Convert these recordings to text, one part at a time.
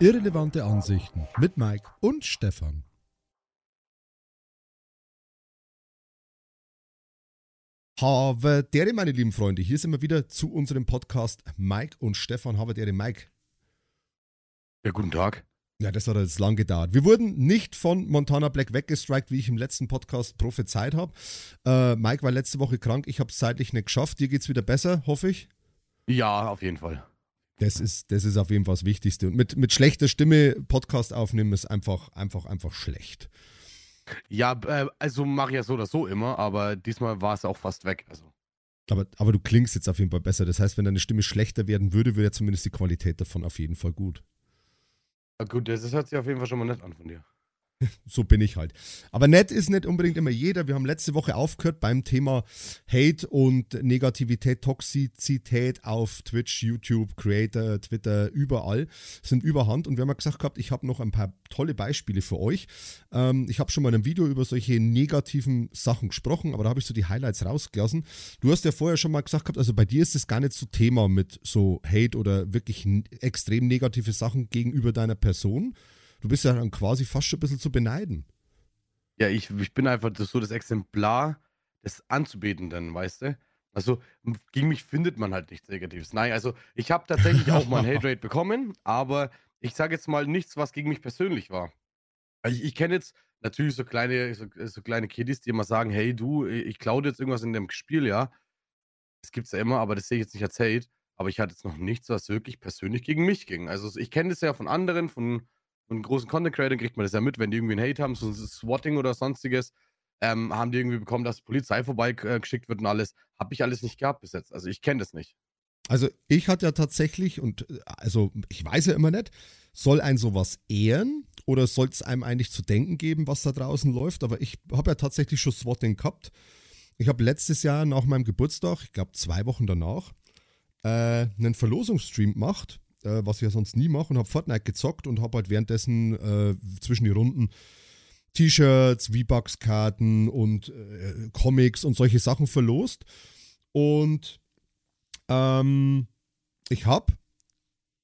Irrelevante Ansichten mit Mike und Stefan. Habe dere, meine lieben Freunde, hier sind wir wieder zu unserem Podcast Mike und Stefan. Habe dere, Mike. Ja, guten Tag. Ja, das hat jetzt lang gedauert. Wir wurden nicht von Montana Black weggestrikt, wie ich im letzten Podcast prophezeit habe. Äh, Mike war letzte Woche krank, ich habe es zeitlich nicht geschafft. Dir geht es wieder besser, hoffe ich. Ja, auf jeden Fall. Das ist, das ist auf jeden Fall das Wichtigste. Und mit, mit schlechter Stimme Podcast aufnehmen ist einfach, einfach, einfach schlecht. Ja, äh, also mache ich ja so oder so immer, aber diesmal war es auch fast weg. Also. Aber, aber du klingst jetzt auf jeden Fall besser. Das heißt, wenn deine Stimme schlechter werden würde, wäre zumindest die Qualität davon auf jeden Fall gut. Ja, gut, das hört sich auf jeden Fall schon mal nett an von dir. so bin ich halt. Aber nett ist nicht unbedingt immer jeder. Wir haben letzte Woche aufgehört beim Thema Hate und Negativität, Toxizität auf Twitch, YouTube, Creator, Twitter, überall sind überhand. Und wir haben gesagt gehabt, ich habe noch ein paar tolle Beispiele für euch. Ähm, ich habe schon mal in einem Video über solche negativen Sachen gesprochen, aber da habe ich so die Highlights rausgelassen. Du hast ja vorher schon mal gesagt gehabt, also bei dir ist es gar nicht so Thema mit so Hate oder wirklich extrem negative Sachen gegenüber deiner Person du bist ja dann quasi fast schon ein bisschen zu beneiden. Ja, ich, ich bin einfach so das Exemplar des Anzubetenden, weißt du? Also gegen mich findet man halt nichts Negatives. Nein, also ich habe tatsächlich auch mal ein Hate-Rate bekommen, aber ich sage jetzt mal nichts, was gegen mich persönlich war. Also ich, ich kenne jetzt natürlich so kleine, so, so, kleine Kiddies, die immer sagen, hey du, ich klaue jetzt irgendwas in dem Spiel, ja. Das gibt es ja immer, aber das sehe ich jetzt nicht als Hate. Aber ich hatte jetzt noch nichts, was wirklich persönlich gegen mich ging. Also ich kenne das ja von anderen, von und großen Content Creator kriegt man das ja mit, wenn die irgendwie einen Hate haben, so ein Swatting oder sonstiges, ähm, haben die irgendwie bekommen, dass Polizei vorbeigeschickt wird und alles. Habe ich alles nicht gehabt bis jetzt. Also ich kenne das nicht. Also ich hatte ja tatsächlich, und äh, also ich weiß ja immer nicht, soll ein sowas ehren oder soll es einem eigentlich zu denken geben, was da draußen läuft? Aber ich habe ja tatsächlich schon Swatting gehabt. Ich habe letztes Jahr nach meinem Geburtstag, ich glaube zwei Wochen danach, äh, einen Verlosungsstream gemacht äh, was ich ja sonst nie mache, und habe Fortnite gezockt und habe halt währenddessen äh, zwischen die Runden T-Shirts, V-Bucks-Karten und äh, Comics und solche Sachen verlost. Und ähm, ich habe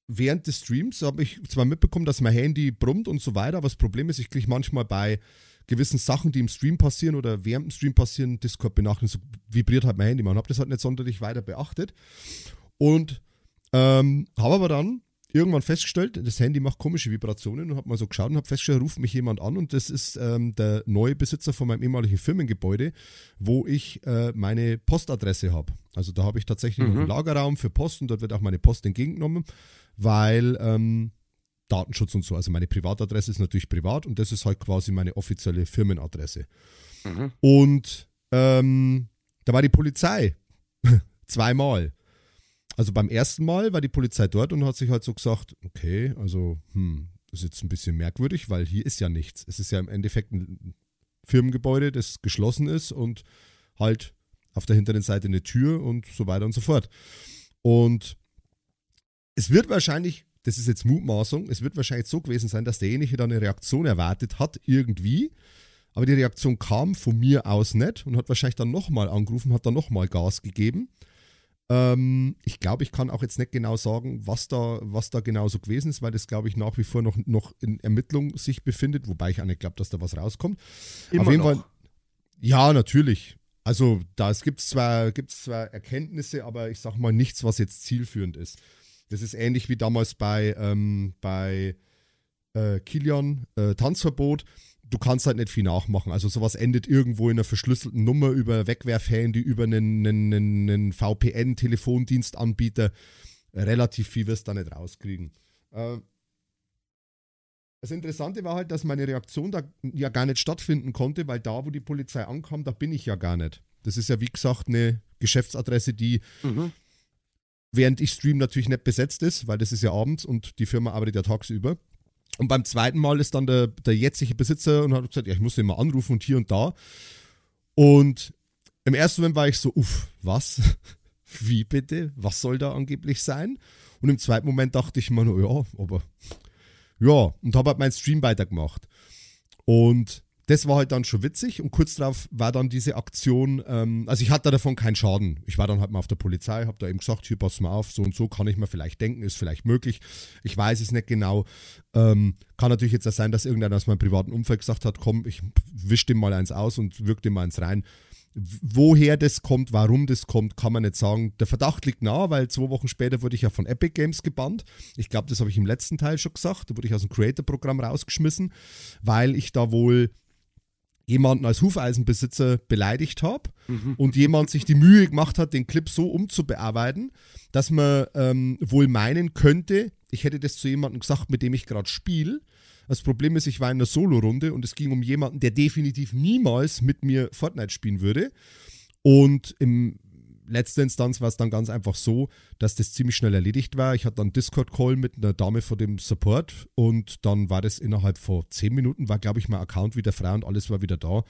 während des Streams habe ich zwar mitbekommen, dass mein Handy brummt und so weiter, aber das Problem ist, ich kriege manchmal bei gewissen Sachen, die im Stream passieren oder während dem Stream passieren, Discord benachrichtigt, so vibriert halt mein Handy. Man habe das halt nicht sonderlich weiter beachtet. Und ähm, habe aber dann irgendwann festgestellt, das Handy macht komische Vibrationen und habe mal so geschaut und habe festgestellt, ruft mich jemand an und das ist ähm, der neue Besitzer von meinem ehemaligen Firmengebäude, wo ich äh, meine Postadresse habe. Also da habe ich tatsächlich mhm. einen Lagerraum für Post und dort wird auch meine Post entgegengenommen, weil ähm, Datenschutz und so. Also meine Privatadresse ist natürlich privat und das ist halt quasi meine offizielle Firmenadresse. Mhm. Und ähm, da war die Polizei zweimal. Also beim ersten Mal war die Polizei dort und hat sich halt so gesagt, okay, also, hm, ist jetzt ein bisschen merkwürdig, weil hier ist ja nichts. Es ist ja im Endeffekt ein Firmengebäude, das geschlossen ist und halt auf der hinteren Seite eine Tür und so weiter und so fort. Und es wird wahrscheinlich, das ist jetzt Mutmaßung, es wird wahrscheinlich so gewesen sein, dass derjenige dann eine Reaktion erwartet hat, irgendwie. Aber die Reaktion kam von mir aus nicht und hat wahrscheinlich dann nochmal angerufen, hat dann nochmal Gas gegeben. Ähm, ich glaube, ich kann auch jetzt nicht genau sagen, was da, was da genau so gewesen ist, weil das, glaube ich, nach wie vor noch, noch in Ermittlung sich befindet, wobei ich auch nicht glaube, dass da was rauskommt. Immer Auf jeden noch. Fall. Ja, natürlich. Also da gibt es zwar, gibt's zwar Erkenntnisse, aber ich sage mal nichts, was jetzt zielführend ist. Das ist ähnlich wie damals bei, ähm, bei äh, Kilian, äh, Tanzverbot du kannst halt nicht viel nachmachen. Also sowas endet irgendwo in einer verschlüsselten Nummer über Wegwerfhandy, über einen, einen, einen VPN-Telefondienstanbieter. Relativ viel wirst du da nicht rauskriegen. Äh, das Interessante war halt, dass meine Reaktion da ja gar nicht stattfinden konnte, weil da, wo die Polizei ankam, da bin ich ja gar nicht. Das ist ja, wie gesagt, eine Geschäftsadresse, die mhm. während ich stream natürlich nicht besetzt ist, weil das ist ja abends und die Firma arbeitet ja tagsüber. Und beim zweiten Mal ist dann der, der jetzige Besitzer und hat gesagt, ja, ich muss den mal anrufen und hier und da. Und im ersten Moment war ich so, uff, was? Wie bitte? Was soll da angeblich sein? Und im zweiten Moment dachte ich mir, ja, aber ja, und habe halt meinen Stream weitergemacht. Und das war halt dann schon witzig und kurz darauf war dann diese Aktion, ähm, also ich hatte davon keinen Schaden. Ich war dann halt mal auf der Polizei, habe da eben gesagt, hier pass mal auf, so und so kann ich mir vielleicht denken, ist vielleicht möglich. Ich weiß es nicht genau. Ähm, kann natürlich jetzt auch sein, dass irgendeiner aus meinem privaten Umfeld gesagt hat, komm, ich wisch dem mal eins aus und wirk dem mal eins rein. Woher das kommt, warum das kommt, kann man nicht sagen. Der Verdacht liegt nahe, weil zwei Wochen später wurde ich ja von Epic Games gebannt. Ich glaube, das habe ich im letzten Teil schon gesagt. Da wurde ich aus dem Creator-Programm rausgeschmissen, weil ich da wohl jemanden als Hufeisenbesitzer beleidigt habe mhm. und jemand sich die Mühe gemacht hat, den Clip so umzubearbeiten, dass man ähm, wohl meinen könnte, ich hätte das zu jemandem gesagt, mit dem ich gerade spiele. Das Problem ist, ich war in einer Solo-Runde und es ging um jemanden, der definitiv niemals mit mir Fortnite spielen würde. Und im letzter Instanz war es dann ganz einfach so, dass das ziemlich schnell erledigt war. Ich hatte dann Discord-Call mit einer Dame vor dem Support und dann war das innerhalb von zehn Minuten, war glaube ich mein Account wieder frei und alles war wieder da.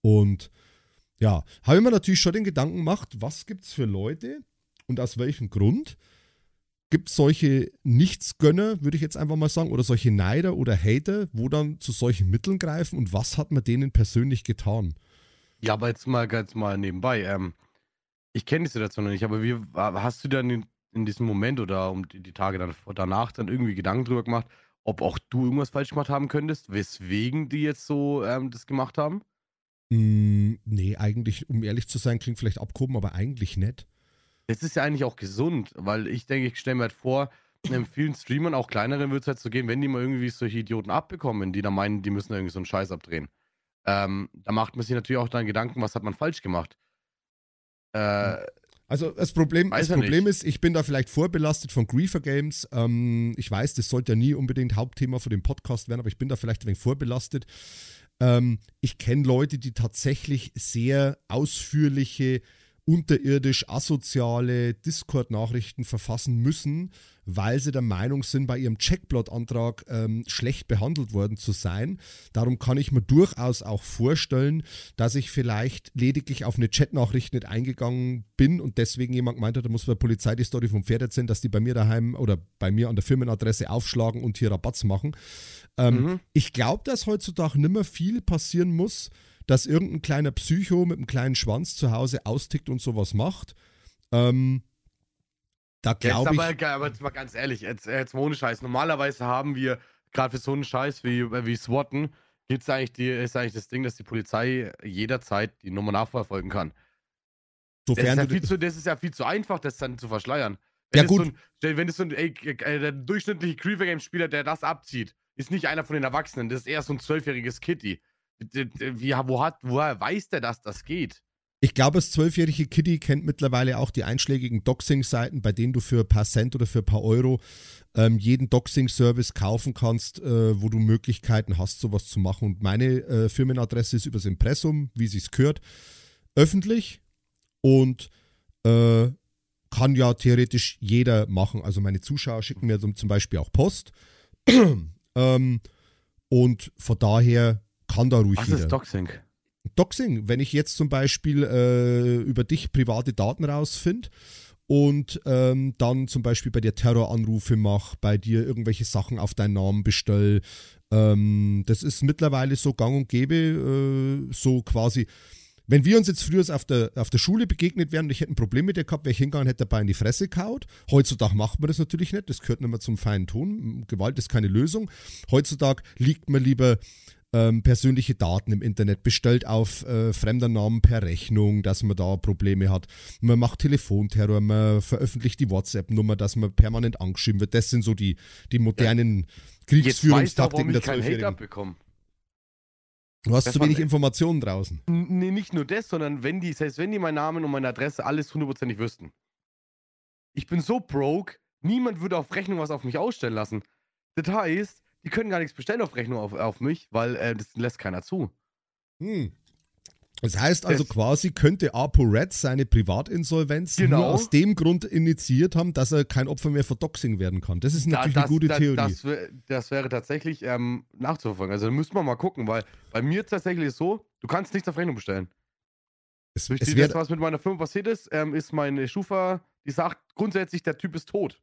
Und ja, habe ich mir natürlich schon den Gedanken gemacht, was gibt es für Leute und aus welchem Grund gibt es solche Nichtsgönner, würde ich jetzt einfach mal sagen, oder solche Neider oder Hater, wo dann zu solchen Mitteln greifen und was hat man denen persönlich getan? Ja, aber jetzt mal ganz mal nebenbei. Ähm, ich kenne die Situation noch nicht, aber wie hast du dann in, in diesem Moment oder um die, die, Tage dann danach dann irgendwie Gedanken drüber gemacht, ob auch du irgendwas falsch gemacht haben könntest, weswegen die jetzt so ähm, das gemacht haben? Mm, nee, eigentlich, um ehrlich zu sein, klingt vielleicht abgehoben, aber eigentlich nicht. Das ist ja eigentlich auch gesund, weil ich denke, ich stelle mir halt vor, in vielen Streamern, auch kleineren, wird es halt so gehen, wenn die mal irgendwie solche Idioten abbekommen, die da meinen, die müssen irgendwie so einen Scheiß abdrehen. Ähm, da macht man sich natürlich auch dann Gedanken, was hat man falsch gemacht. Äh, also das Problem, das Problem ist, ich bin da vielleicht vorbelastet von Griefer Games. Ähm, ich weiß, das sollte ja nie unbedingt Hauptthema von dem Podcast werden, aber ich bin da vielleicht ein wenig vorbelastet. Ähm, ich kenne Leute, die tatsächlich sehr ausführliche unterirdisch asoziale Discord-Nachrichten verfassen müssen, weil sie der Meinung sind, bei ihrem Checkblot-Antrag ähm, schlecht behandelt worden zu sein. Darum kann ich mir durchaus auch vorstellen, dass ich vielleicht lediglich auf eine Chat-Nachricht nicht eingegangen bin und deswegen jemand gemeint hat, da muss bei der Polizei die Story vom Pferd erzählen, dass die bei mir daheim oder bei mir an der Firmenadresse aufschlagen und hier Rabatz machen. Ähm, mhm. Ich glaube, dass heutzutage nicht mehr viel passieren muss, dass irgendein kleiner Psycho mit einem kleinen Schwanz zu Hause austickt und sowas macht. Ähm, da glaube ich. Aber, aber jetzt mal ganz ehrlich, jetzt, jetzt ohne Scheiß. Normalerweise haben wir, gerade für so einen Scheiß wie, wie SWATen, gibt's eigentlich die, ist eigentlich das Ding, dass die Polizei jederzeit die Nummer nachverfolgen kann. Sofern das, ist ja viel zu, das ist ja viel zu einfach, das dann zu verschleiern. Wenn ja, gut. So ein, wenn es so ein, ey, äh, der durchschnittliche Creeper Game Spieler, der das abzieht, ist nicht einer von den Erwachsenen, das ist eher so ein zwölfjähriges Kitty. Wie, wo hat, woher weiß der, dass das geht? Ich glaube, das zwölfjährige Kitty kennt mittlerweile auch die einschlägigen Doxing-Seiten, bei denen du für ein paar Cent oder für ein paar Euro ähm, jeden Doxing-Service kaufen kannst, äh, wo du Möglichkeiten hast, sowas zu machen. Und meine äh, Firmenadresse ist übers Impressum, wie sie es gehört, öffentlich und äh, kann ja theoretisch jeder machen. Also meine Zuschauer schicken mir zum Beispiel auch Post. ähm, und von daher kann da ruhig Was jeder. ist Doxing? Doxing, wenn ich jetzt zum Beispiel äh, über dich private Daten rausfinde und ähm, dann zum Beispiel bei dir Terroranrufe mache, bei dir irgendwelche Sachen auf deinen Namen bestelle, ähm, das ist mittlerweile so gang und gäbe, äh, so quasi. Wenn wir uns jetzt früher auf der, auf der Schule begegnet wären und ich hätte ein Problem mit dir gehabt, wäre ich hingegangen hätte dabei in die Fresse kaut. Heutzutage macht man das natürlich nicht, das gehört nicht mehr zum feinen Ton. Gewalt ist keine Lösung. Heutzutage liegt man lieber ähm, persönliche Daten im Internet, bestellt auf äh, fremder Namen per Rechnung, dass man da Probleme hat. Man macht Telefonterror, man veröffentlicht die WhatsApp-Nummer, dass man permanent angeschrieben wird. Das sind so die, die modernen ja. Kriegsführungstaktiken der Zwölfjährigen. Du hast das zu wenig Informationen draußen. Nee, nicht nur das, sondern wenn die, selbst wenn die meinen Namen und meine Adresse alles hundertprozentig wüssten. Ich bin so broke, niemand würde auf Rechnung was auf mich ausstellen lassen. Das heißt, die können gar nichts bestellen auf Rechnung auf, auf mich, weil äh, das lässt keiner zu. Hm. Das heißt also das quasi, könnte Apo Red seine Privatinsolvenz genau. nur aus dem Grund initiiert haben, dass er kein Opfer mehr für Doxing werden kann. Das ist natürlich da, das, eine gute da, Theorie. Das, das, wäre tatsächlich ähm, nachzuverfolgen. Also da müsste man mal gucken, weil bei mir tatsächlich ist so, du kannst nichts auf Rechnung bestellen. Es, Durch es das, was mit meiner Firma passiert ist, ähm, ist meine Schufa, die sagt grundsätzlich, der Typ ist tot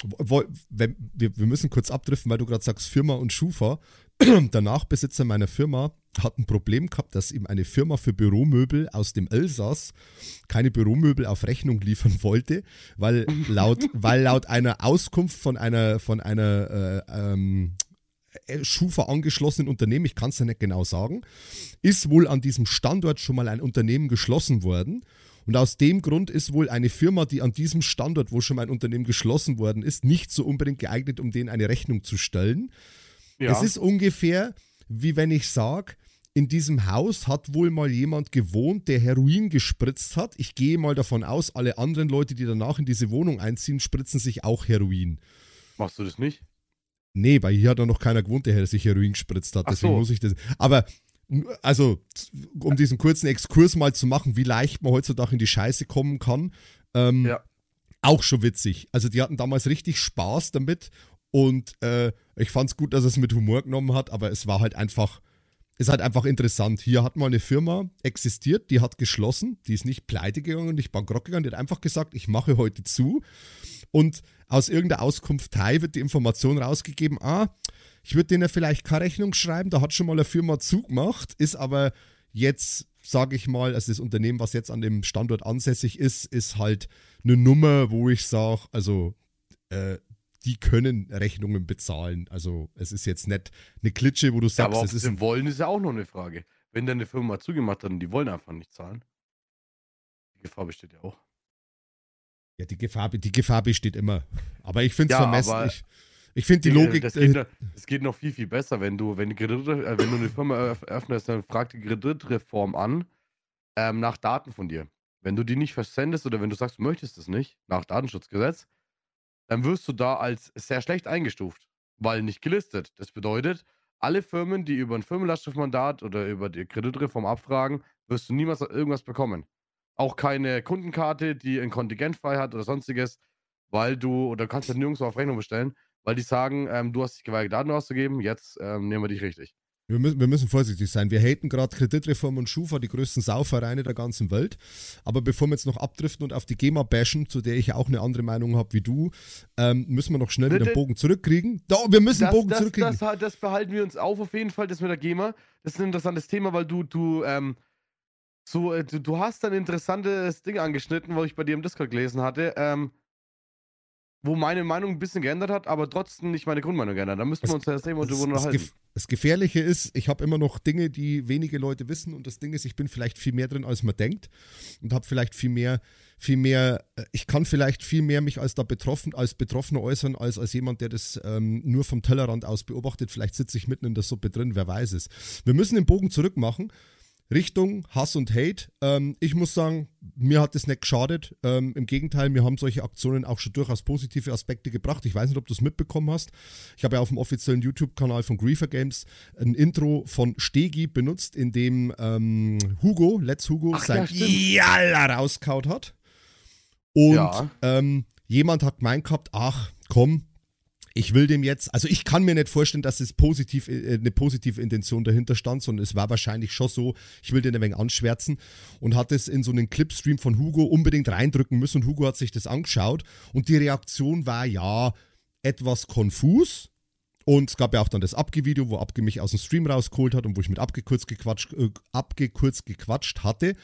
wir, wir müssen kurz abdriften, weil du gerade sagst Firma und Schufa. Der Nachbesitzer meiner Firma hat ein Problem gehabt, dass ihm eine Firma für Büromöbel aus dem Elsass keine Büromöbel auf Rechnung liefern wollte, weil laut, weil laut einer Auskunft von einer, von einer äh, ähm, Schufa angeschlossenen Unternehmen, ich kann es ja nicht genau sagen, ist wohl an diesem Standort schon mal ein Unternehmen geschlossen worden. Und aus dem Grund ist wohl eine Firma, die an diesem Standort, wo schon mal ein Unternehmen geschlossen worden ist, nicht so unbedingt geeignet, um denen eine Rechnung zu stellen. Ja. Es ist ungefähr, wie wenn ich sage, in diesem Haus hat wohl mal jemand gewohnt, der Heroin gespritzt hat. Ich gehe mal davon aus, alle anderen Leute, die danach in diese Wohnung einziehen, spritzen sich auch Heroin. Machst du das nicht? Nee, weil hier hat noch keiner gewohnt, der sich Heroin gespritzt hat. Deswegen so. muss ich das. Aber also, um diesen kurzen Exkurs mal zu machen, wie leicht man heutzutage in die Scheiße kommen kann. Ähm, ja. Auch schon witzig. Also, die hatten damals richtig Spaß damit und äh, ich fand es gut, dass er es mit Humor genommen hat, aber es war halt einfach, ist halt einfach interessant. Hier hat mal eine Firma existiert, die hat geschlossen, die ist nicht pleite gegangen, nicht bankrott gegangen, die hat einfach gesagt, ich mache heute zu. Und aus irgendeiner Auskunft Teil wird die Information rausgegeben, ah, ich würde denen vielleicht keine Rechnung schreiben, da hat schon mal eine Firma zugemacht, ist aber jetzt, sage ich mal, also das Unternehmen, was jetzt an dem Standort ansässig ist, ist halt eine Nummer, wo ich sage, also äh, die können Rechnungen bezahlen. Also es ist jetzt nicht eine Klitsche, wo du sagst, ja, aber ob es ist. wollen, ist ja auch noch eine Frage. Wenn dann eine Firma zugemacht hat und die wollen einfach nicht zahlen, die Gefahr besteht ja auch. Ja, die Gefahr, die Gefahr besteht immer. Aber ich finde es ja, vermessen. Ich, finde die Logik. Geht, äh, noch, das geht, noch, viel, viel besser, wenn du, wenn, Kredit, äh, wenn du eine Firma eröffnest, dann fragt die Kreditreform an ähm, nach Daten von dir. Wenn du die nicht versendest oder wenn du sagst, du möchtest es nicht, nach Datenschutzgesetz, dann wirst du da als sehr schlecht eingestuft, weil nicht gelistet. Das bedeutet, alle Firmen, die über ein Firmenlastschriftmandat oder über die Kreditreform abfragen, wirst du niemals irgendwas bekommen. Auch keine Kundenkarte, die ein Kontingent frei hat oder sonstiges, weil du, oder kannst du nirgendwo auf Rechnung bestellen, weil die sagen, ähm, du hast dich geweigert, Daten auszugeben, jetzt ähm, nehmen wir dich richtig. Wir müssen, wir müssen vorsichtig sein. Wir haten gerade Kreditreform und Schufa, die größten Sauvereine der ganzen Welt. Aber bevor wir jetzt noch abdriften und auf die GEMA bashen, zu der ich auch eine andere Meinung habe wie du, ähm, müssen wir noch schnell wieder den Bogen zurückkriegen. Da, wir müssen das, Bogen das, zurückkriegen. Das, das, behalten wir uns auf, auf jeden Fall, das mit der GEMA. Das ist ein interessantes Thema, weil du, du, ähm, so, äh, du, du hast ein interessantes Ding angeschnitten, was ich bei dir im Discord gelesen hatte. Ähm, wo meine Meinung ein bisschen geändert hat, aber trotzdem nicht meine Grundmeinung geändert. Da müssten wir uns ja das Thema drüber unterhalten. Das, das Gefährliche ist, ich habe immer noch Dinge, die wenige Leute wissen und das Ding ist, ich bin vielleicht viel mehr drin, als man denkt und habe vielleicht viel mehr, viel mehr, äh, ich kann vielleicht viel mehr mich als da betroffen, als Betroffener äußern, als als jemand, der das ähm, nur vom Tellerrand aus beobachtet. Vielleicht sitze ich mitten in der Suppe drin, wer weiß es. Wir müssen den Bogen zurück machen Richtung Hass und Hate. Ähm, ich muss sagen, mir hat das nicht geschadet. Ähm, Im Gegenteil, mir haben solche Aktionen auch schon durchaus positive Aspekte gebracht. Ich weiß nicht, ob du es mitbekommen hast. Ich habe ja auf dem offiziellen YouTube-Kanal von Griefer Games ein Intro von Stegi benutzt, in dem ähm, Hugo, Let's Hugo, Ach, sein ja, Jalla rauskaut hat. Und ja. Ähm, jemand hat gemeint gehabt, ach komm, ich will dem jetzt, also ich kann mir nicht vorstellen, dass es positiv, äh, eine positive Intention dahinter stand, sondern es war wahrscheinlich schon so, ich will den ein wenig anschwärzen und hat es in so einen Clipstream von Hugo unbedingt reindrücken müssen und Hugo hat sich das angeschaut und die Reaktion war ja etwas konfus. Und es gab ja auch dann das Abge-Video, wo Abge mich aus dem Stream rausgeholt hat und wo ich mit abgekürzt gequatscht, äh, abgekürzt gequatscht hatte.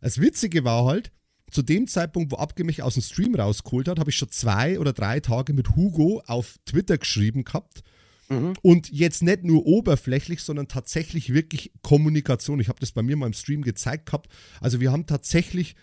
Das Witzige war halt, zu dem Zeitpunkt, wo Abge mich aus dem Stream rausgeholt hat, habe ich schon zwei oder drei Tage mit Hugo auf Twitter geschrieben gehabt. Mhm. Und jetzt nicht nur oberflächlich, sondern tatsächlich wirklich Kommunikation. Ich habe das bei mir mal im Stream gezeigt gehabt. Also wir haben tatsächlich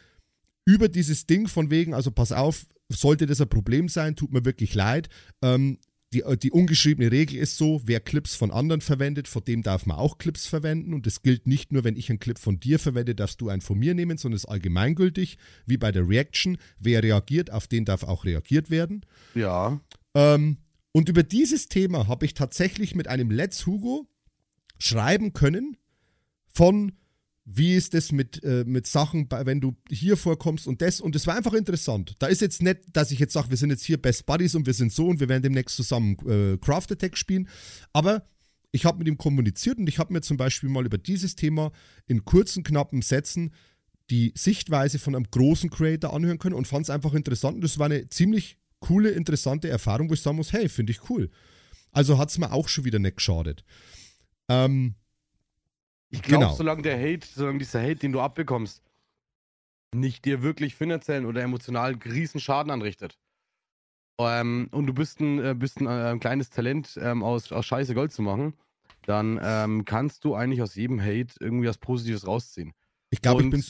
über dieses Ding von wegen, also pass auf, sollte das ein Problem sein, tut mir wirklich leid. Ähm, die, äh, die ungeschriebene Regel ist so, wer Clips von anderen verwendet, von dem darf man auch Clips verwenden. Und das gilt nicht nur, wenn ich einen Clip von dir verwende, darfst du einen von mir nehmen, sondern ist allgemeingültig, wie bei der Reaction. Wer reagiert, auf den darf auch reagiert werden. Ja. Ähm, und über dieses Thema habe ich tatsächlich mit einem Let's Hugo schreiben können von wie ist das mit, äh, mit Sachen, wenn du hier vorkommst und das. Und es war einfach interessant. Da ist jetzt nicht, dass ich jetzt sage, wir sind jetzt hier Best Buddies und wir sind so und wir werden demnächst zusammen äh, Craft Attack spielen. Aber ich habe mit ihm kommuniziert und ich habe mir zum Beispiel mal über dieses Thema in kurzen, knappen Sätzen die Sichtweise von einem großen Creator anhören können und fand es einfach interessant. Und das war eine ziemlich coole, interessante Erfahrung, wo ich sagen muss, hey, finde ich cool. Also hat es mir auch schon wieder nicht geschadet. Ähm, Ich glaube, Genau. solange der Hate, solange dieser Hate, den du abbekommst, nicht dir wirklich finanziellen oder emotionalen riesen Schaden anrichtet. Ähm, und du bist ein, äh, bist ein, äh, ein kleines Talent, ähm, aus, aus Scheiße Gold zu machen, dann ähm, kannst du eigentlich aus jedem Hate irgendwie was Positives rausziehen. Ich glaube, ich bin,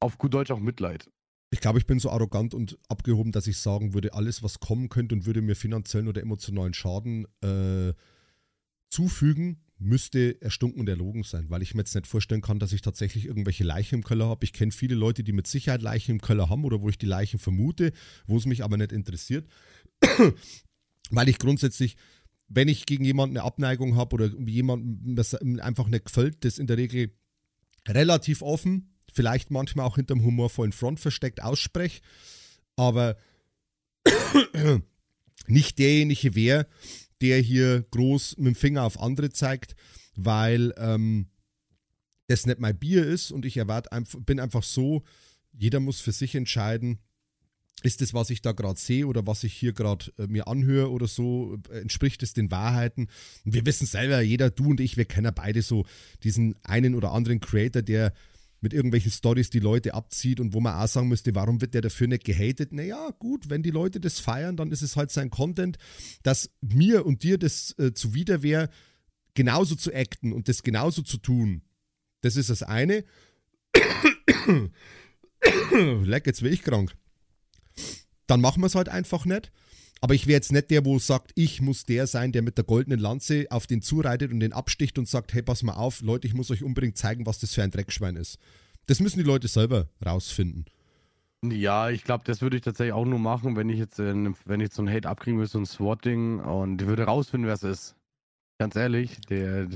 Auf gut Deutsch auch Mitleid. ich glaube, ich bin so arrogant und abgehoben, dass ich sagen würde, alles, was kommen könnte und würde mir finanziellen oder emotionalen Schaden äh, zufügen, müsste erstunken und erlogen sein, weil ich mir jetzt nicht vorstellen kann, dass ich tatsächlich irgendwelche Leichen im Keller habe. Ich kenne viele Leute, die mit Sicherheit Leichen im Keller haben oder wo ich die Leichen vermute, wo es mich aber nicht interessiert, weil ich grundsätzlich, wenn ich gegen jemanden eine Abneigung habe oder jemandem das einfach nicht gefällt, das in der Regel relativ offen, vielleicht manchmal auch hinterm humorvollen Front versteckt ausspreche, aber nicht derjenige wäre, der hier groß mit dem Finger auf andere zeigt, weil ähm, das nicht mein Bier ist und ich erwarte bin einfach so, jeder muss für sich entscheiden, ist das, was ich da gerade sehe oder was ich hier gerade äh, mir anhöre oder so, äh, entspricht es den Wahrheiten? Wir wissen selber, jeder, du und ich, wir kennen beide so diesen einen oder anderen Creator, der mit irgendwelchen Stories die Leute abzieht und wo man auch sagen müsste, warum wird der dafür nicht gehatet? Naja, gut, wenn die Leute das feiern, dann ist es halt sein Content, dass mir und dir das äh, zuwider wäre, genauso zu acten und das genauso zu tun. Das ist das eine. Leck, jetzt wäre ich krank. Dann machen wir es halt einfach nicht. Aber ich wäre jetzt nicht der, wo sagt, ich muss der sein, der mit der goldenen Lanze auf den zureitet und den absticht und sagt, hey, pass mal auf, Leute, ich muss euch unbedingt zeigen, was das für ein Dreckschwein ist. Das müssen die Leute selber rausfinden. Ja, ich glaube, das würde ich tatsächlich auch nur machen, wenn ich jetzt, äh, wenn ich so ein Hate abkriegen würde, so ein Swatting und ich würde rausfinden, wer es ist. Ganz ehrlich, der,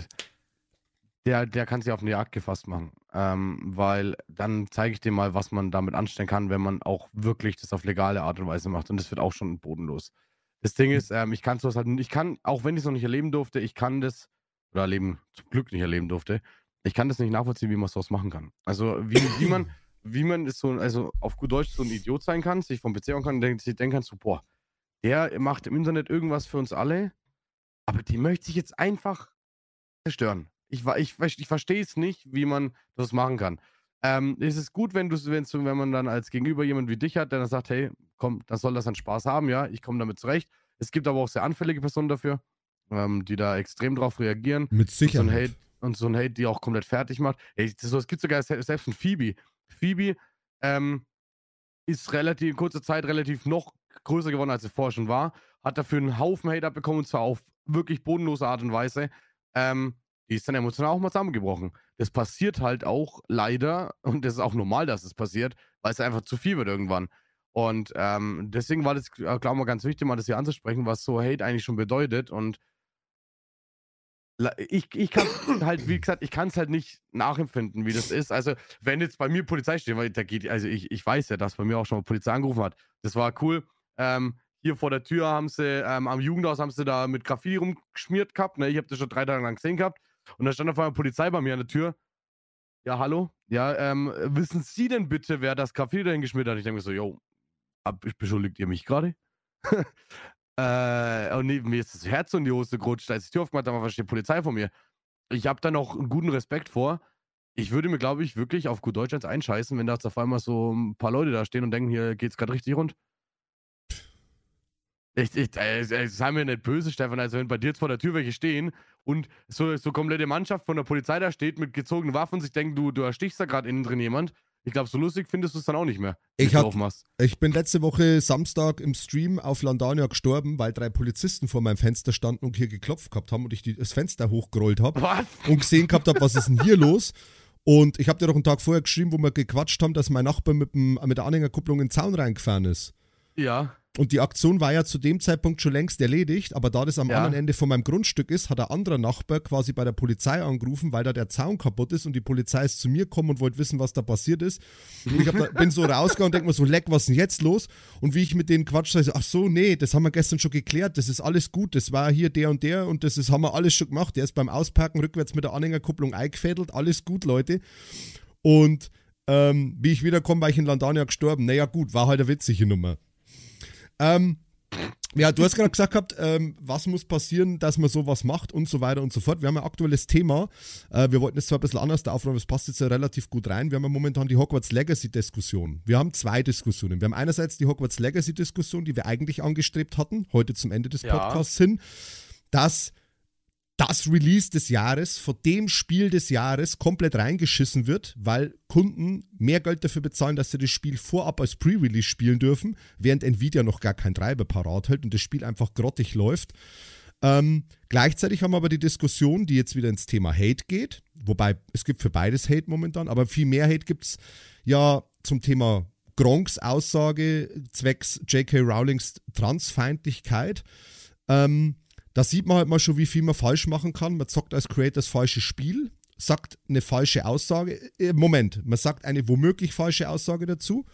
der, der kann sich auf eine Jagd gefasst machen. Ähm, weil dann zeige ich dir mal, was man damit anstellen kann, wenn man auch wirklich das auf legale Art und Weise macht. Und das wird auch schon bodenlos. Das Ding ist, ähm, ich kann sowas halt, ich kann, auch wenn ich es noch nicht erleben durfte, ich kann das, oder erleben, zum Glück nicht erleben durfte, ich kann das nicht nachvollziehen, wie man sowas machen kann. Also, wie, wie man, wie man ist so, also auf gut Deutsch so ein Idiot sein kann, sich vom PC kann und sich denken kann, so, boah, der macht im Internet irgendwas für uns alle, aber die möchte sich jetzt einfach zerstören. Ich, ich, ich, verstehe es nicht, wie man das machen kann. Ähm, es ist gut, wenn du, so- wenn man dann als Gegenüber jemand wie dich hat, der dann sagt, hey, komm, das soll das an Spaß haben, ja, ich komme damit zurecht. Es gibt aber auch sehr anfällige Personen dafür, ähm, die da extrem drauf reagieren. Mit Und so ein Sicherheit. Hate, und so ein Hate, die auch komplett fertig macht. Ey, das, es gibt sogar se- selbst ein Phoebe. Phoebe ähm, ist relativ in kurzer Zeit relativ noch größer geworden, als sie vorher schon war. Hat dafür einen Haufen Hate abbekommen, und zwar auf wirklich bodenlose Art und Weise. Ähm, die ist dann emotional auch mal zusammengebrochen. Das passiert halt auch leider, und das ist auch normal, dass es passiert, weil es einfach zu viel wird irgendwann. Und ähm, deswegen war das, glaube ich, mal ganz wichtig, mal das hier anzusprechen, was so Hate eigentlich schon bedeutet. Und ich, ich kann halt, wie gesagt, ich kann es halt nicht nachempfinden, wie das ist. Also, wenn jetzt bei mir Polizei steht, weil da geht, also ich, ich weiß ja, dass bei mir auch schon mal Polizei angerufen hat. Das war cool. Ähm, hier vor der Tür haben sie, ähm, am Jugendhaus haben sie da mit Graffiti rumgeschmiert gehabt. Ne? Ich habe das schon drei Tage lang gesehen gehabt. Und da stand auf einmal Polizei bei mir an der Tür. Ja, hallo? Ja, ähm, wissen Sie denn bitte, wer das Graffiti dahin geschmiert hat? Ich denke mir so, yo, beschuldigt ihr mich gerade? äh, und nee, mir ist das Herz in die Hose gerutscht, als ich die Tür aufgemacht habe, war die Polizei vor mir. Ich habe da noch einen guten Respekt vor. Ich würde mir, glaube ich, wirklich auf gut Deutsch eins einscheißen, wenn da auf einmal so ein paar Leute da stehen und denken, hier geht's gerade richtig rund. Ich, ich, äh, äh, sei mir nicht böse, Stefan, also wenn bei dir jetzt vor der Tür welche stehen und so, so komplette Mannschaft von der Polizei da steht mit gezogenen Waffen und sich denken, du, du erstichst da gerade innen drin jemand. Ich glaube, so lustig findest du es dann auch nicht mehr. Ich hat-. Ich bin letzte Woche Samstag im Stream auf Landania gestorben, weil drei Polizisten vor meinem Fenster standen und hier geklopft gehabt haben und ich die, das Fenster hochgerollt habe Was? und gesehen gehabt habe, was ist denn hier los? Und ich habe dir doch einen Tag vorher geschrieben, wo wir gequatscht haben, dass mein Nachbar mit, dem, mit der Anhängerkupplung in den Zaun reingefahren ist. Ja. Und die Aktion war ja zu dem Zeitpunkt schon längst erledigt, aber da das am Ja. anderen Ende von meinem Grundstück ist, hat ein anderer Nachbar quasi bei der Polizei angerufen, weil da der Zaun kaputt ist und die Polizei ist zu mir gekommen und wollte wissen, was da passiert ist. Und ich da, bin so rausgegangen und denke mir so, leck, was ist denn jetzt los? Und wie ich mit denen quatsche, ich so, ach so, nee, das haben wir gestern schon geklärt, das ist alles gut, das war hier der und der und das ist, haben wir alles schon gemacht. Der ist beim Ausparken rückwärts mit der Anhängerkupplung eingefädelt, alles gut, Leute. Und ähm, wie ich wiederkomme, war ich in Landania gestorben. Naja, gut, war halt eine witzige Nummer. Ähm, Ja, du hast gerade gesagt gehabt, ähm, was muss passieren, dass man sowas macht und so weiter und so fort. Wir haben ein aktuelles Thema. Äh, wir wollten es zwar ein bisschen anders aufnehmen, aber es passt jetzt ja relativ gut rein. Wir haben ja momentan die Hogwarts Legacy-Diskussion. Wir haben zwei Diskussionen. Wir haben einerseits die Hogwarts Legacy-Diskussion, die wir eigentlich angestrebt hatten, heute zum Ende des Ja. Podcasts hin, dass das Release des Jahres, vor dem Spiel des Jahres komplett reingeschissen wird, weil Kunden mehr Geld dafür bezahlen, dass sie das Spiel vorab als Pre-Release spielen dürfen, während Nvidia noch gar kein Treiber parat hält und das Spiel einfach grottig läuft. Ähm, gleichzeitig haben wir aber die Diskussion, die jetzt wieder ins Thema Hate geht, wobei es gibt für beides Hate momentan, aber viel mehr Hate gibt es ja zum Thema Gronks Aussage zwecks J.K. Rowlings Transfeindlichkeit. Ähm, da sieht man halt mal schon, wie viel man falsch machen kann. Man zockt als Creator das falsche Spiel, sagt eine falsche Aussage. Äh, Moment, man sagt eine womöglich falsche Aussage dazu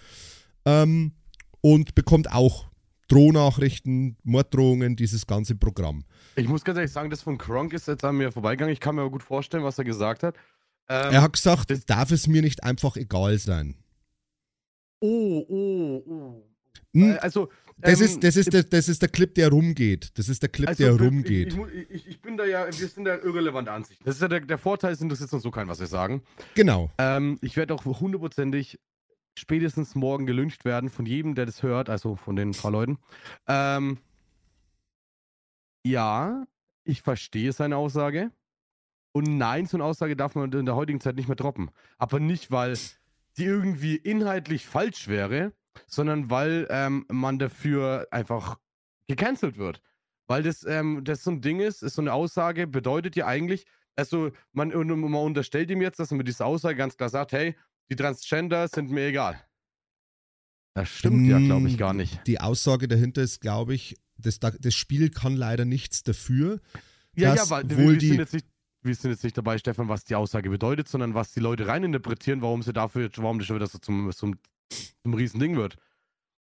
ähm, und bekommt auch Drohnachrichten, Morddrohungen, dieses ganze Programm. Ich muss ganz ehrlich sagen, das von Kronk ist jetzt an mir vorbeigegangen. Ich kann mir aber gut vorstellen, was er gesagt hat. Ähm, Er hat gesagt, darf es mir nicht einfach egal sein. oh, oh, oh. Hm, Also, das, ähm, ist, das, ist der, das ist der Clip, der rumgeht. Das ist der Clip, also, der rumgeht. Ich, ich, ich, bin da ja, wir sind da irrelevante Ansichten. Das ist ja der, der Vorteil, es interessiert uns so keinen, was wir sagen. genau. Ähm, ich werde auch hundertprozentig spätestens morgen gelyncht werden von jedem, der das hört, also von den paar Leuten. Ähm, ja, ich verstehe seine Aussage. Und nein, so eine Aussage darf man in der heutigen Zeit nicht mehr droppen. Aber nicht, weil die irgendwie inhaltlich falsch wäre, sondern weil ähm, man dafür einfach gecancelt wird. Weil das, ähm, das so ein Ding ist, ist so eine Aussage, bedeutet ja eigentlich, also man, man unterstellt ihm jetzt, dass er mit dieser Aussage ganz klar sagt, hey, die Transgender sind mir egal. Das stimmt ja, glaube ich, gar nicht. Die Aussage dahinter ist, glaube ich, das, das Spiel kann leider nichts dafür. Ja, dass ja, weil wir, wohl wir, die- sind jetzt nicht, wir sind jetzt nicht dabei, Stefan, was die Aussage bedeutet, sondern was die Leute reininterpretieren, warum sie dafür, warum das schon wieder so zum, zum, zum Riesending wird.